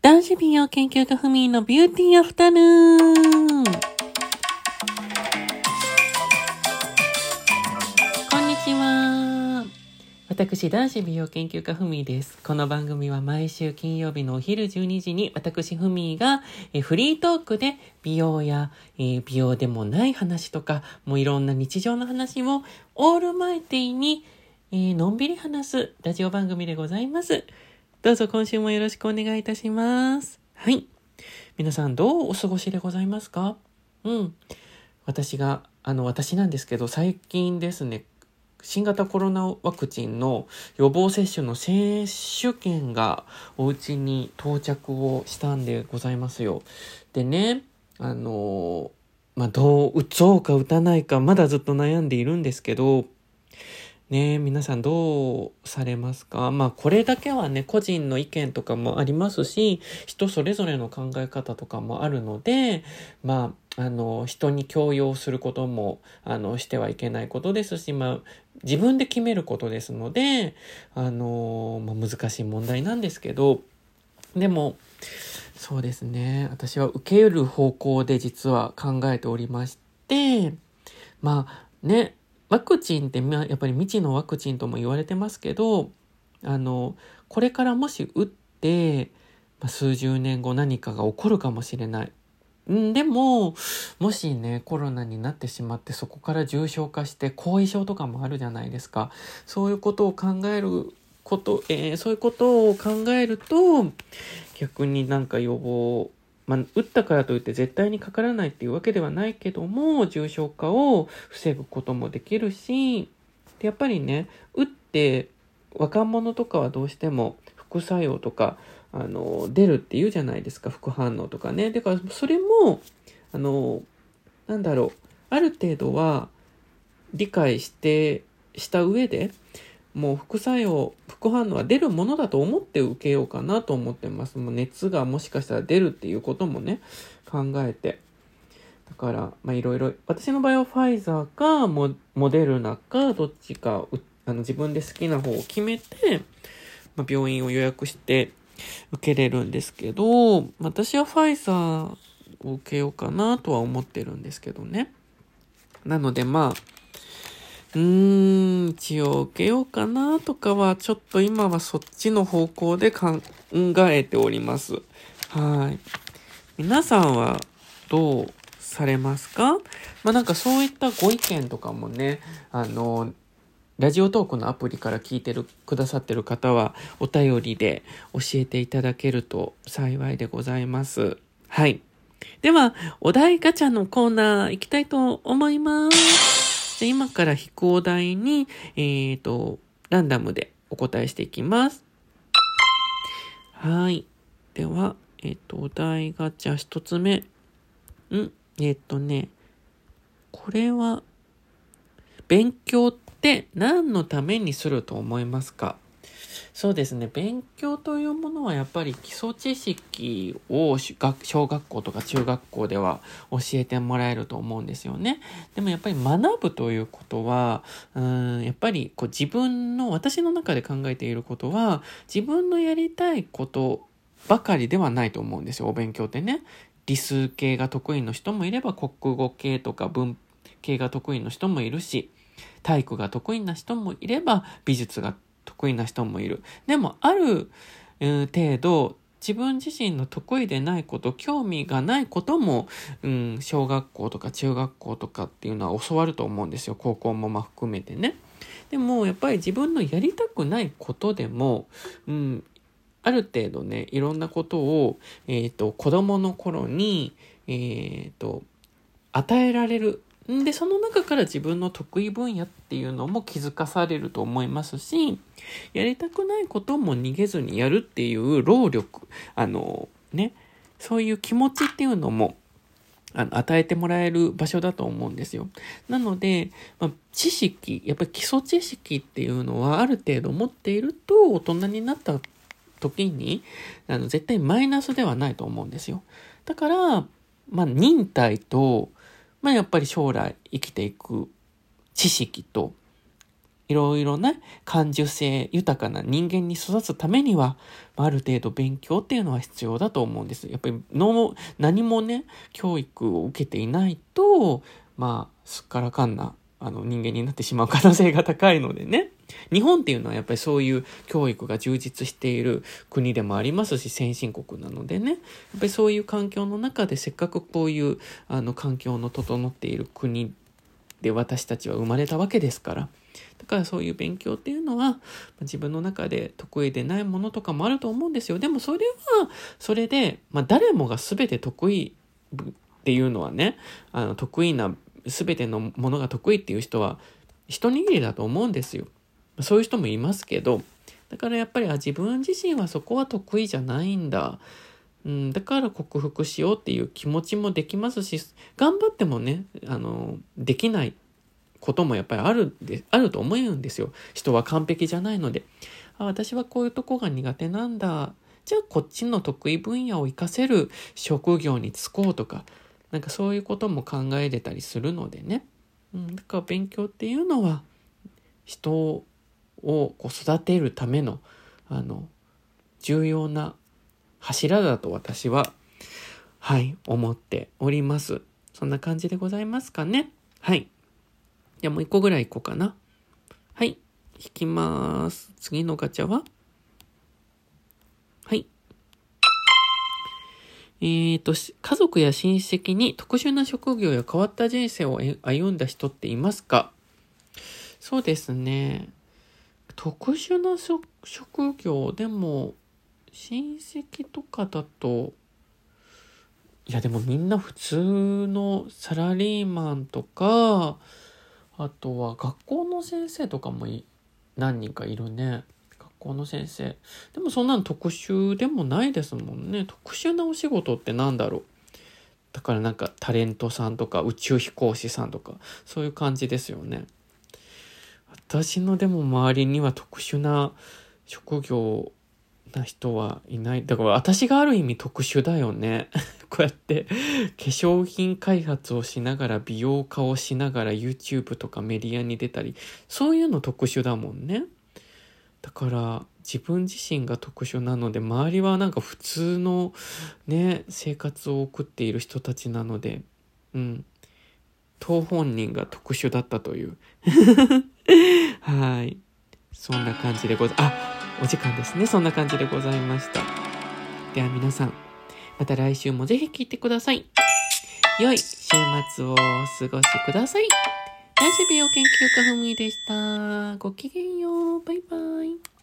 男子美容研究家ふみのビューティーアフタヌーン。こんにちは。私、男子美容研究家ふみです。この番組は毎週金曜日のお昼12時に私ふみがえフリートークで美容や、え美容でもない話とか、もういろんな日常の話をオールマイティに、えーのんびり話すラジオ番組でございます。どうぞ今週もよろしくお願いいたします。はい。皆さんどうお過ごしでございますか？うん。私が、あの、私なんですけど、最近ですね、新型コロナワクチンの予防接種の接種券がお家に到着をしたんでございますよ。でね、あの、まあ、どう打とうか打たないか、まだずっと悩んでいるんですけど、ね皆さんどうされますか？まあこれだけはね個人の意見とかもありますし人それぞれの考え方とかもあるのでまああの人に強要することもあのしてはいけないことですしまあ自分で決めることですのであの、まあ、難しい問題なんですけどでもそうですね私は受け入る方向で実は考えておりましてまあねワクチンってやっぱり未知のワクチンとも言われてますけどあのこれからもし打って、数十年後何かが起こるかもしれない。でももしねコロナになってしまってそこから重症化して後遺症とかもあるじゃないですかそういうことを考えること、えーそういうことを考えると逆になんか予防まあ、打ったからといって絶対にかからないっていうわけではないけども重症化を防ぐこともできるしでやっぱりね打って若者とかはどうしても副作用とかあの出るっていうじゃないですか副反応とかね。だからそれもあのなんだろうある程度は理解してした上でもう副作用副反応は出るものだと思って受けようかなと思ってます。もう熱がもしかしたら出るっていうこともね考えて。だからまあいろいろ私の場合はファイザーかモモデルナかどっちかあの自分で好きな方を決めて、まあ、病院を予約して受けれるんですけど私はファイザーを受けようかなとは思ってるんですけどね。なのでまあうーん、一応受けようかなとかは、ちょっと今はそっちの方向で考えております。はい。皆さんはどうされますか？まあなんかそういったご意見とかもね、あの、ラジオトークのアプリから聞いてる、くださってる方は、お便りで教えていただけると幸いでございます。はい。では、お題ガチャのコーナー行きたいと思います。じゃ今から飛行台に、えっ、と、ランダムでお答えしていきます。はい。では、えっ、と、お題ガチャ一つ目。んえっ、とね、これは、勉強って何のためにすると思いますか？そうですね勉強というものはやっぱり基礎知識を小学校とか中学校では教えてもらえると思うんですよね。でもやっぱり学ぶということはうんやっぱりこう自分の私の中で考えていることは自分のやりたいことばかりではないと思うんですよお勉強ってね。理数系が得意の人もいれば国語系とか文系が得意の人もいるし体育が得意な人もいれば美術が得意意な人もいる。でもある、程度自分自身の得意でないこと興味がないことも、うん、小学校とか中学校とかっていうのは教わると思うんですよ高校もま含めてね。でもやっぱり自分のやりたくないことでも、うん、ある程度ねいろんなことを、えー、と子供の頃に、えー、と与えられるでその中から自分の得意分野っていうのも気づかされると思いますしやりたくないことも逃げずにやるっていう労力あのねそういう気持ちっていうのもあの与えてもらえる場所だと思うんですよ。なので、まあ、知識やっぱり基礎知識っていうのはある程度持っていると大人になった時にあの絶対マイナスではないと思うんですよ。だから、まあ、忍耐とまあやっぱり将来生きていく知識といろいろな感受性豊かな人間に育つためには、まある程度勉強っていうのは必要だと思うんです。やっぱりの何もね、教育を受けていないと、まあ、すっからかんなあの人間になってしまう可能性が高いのでね。日本っていうのはやっぱりそういう教育が充実している国でもありますし先進国なのでね。やっぱりそういう環境の中でせっかくこういうあの環境の整っている国で私たちは生まれたわけですから。だからそういう勉強っていうのは自分の中で得意でないものとかもあると思うんですよ。でもそれはそれで、まあ、誰もが全て得意っていうのはねあの得意な全てのものが得意っていう人は一握りだと思うんですよ。そういう人もいますけど、だからやっぱりあ自分自身はそこは得意じゃないんだ。うん、だから克服しようっていう気持ちもできますし、頑張ってもね、あの、できないこともやっぱりあるで、あると思うんですよ。人は完璧じゃないので。あ私はこういうとこが苦手なんだ。じゃあこっちの得意分野を活かせる職業に就こうとか、なんかそういうことも考えれたりするのでね。うん、だから勉強っていうのは人をこう育てるためのあの重要な柱だと私ははい思っております。そんな感じでございますかね。はい。じゃあもう一個ぐらい行こうかな。はい。引きます。次のガチャは？えーと、家族や親戚に特殊な職業や変わった人生を歩んだ人っていますか？そうですね。特殊な職業？でも親戚とかだといやでもみんな普通のサラリーマンとかあとは学校の先生とかも何人かいるね。校の先生。でもそんなの特殊でもないですもんね。特殊なお仕事って何だろう。だからなんかタレントさんとか宇宙飛行士さんとかそういう感じですよね。私のでも周りには特殊な職業な人はいない。だから私がある意味特殊だよね。こうやって化粧品開発をしながら美容家をしながら YouTube とかメディアに出たり、そういうの特殊だもんね。だから自分自身が特殊なので周りはなんか普通のね生活を送っている人たちなのでうん。当本人が特殊だったという。はい。そんな感じでござあお時間ですね。そんな感じでございました。では皆さんまた来週もぜひ聞いてください。良い週末をお過ごしください。男子美容研究家ふみでした。ごきげんよう。バイバイ。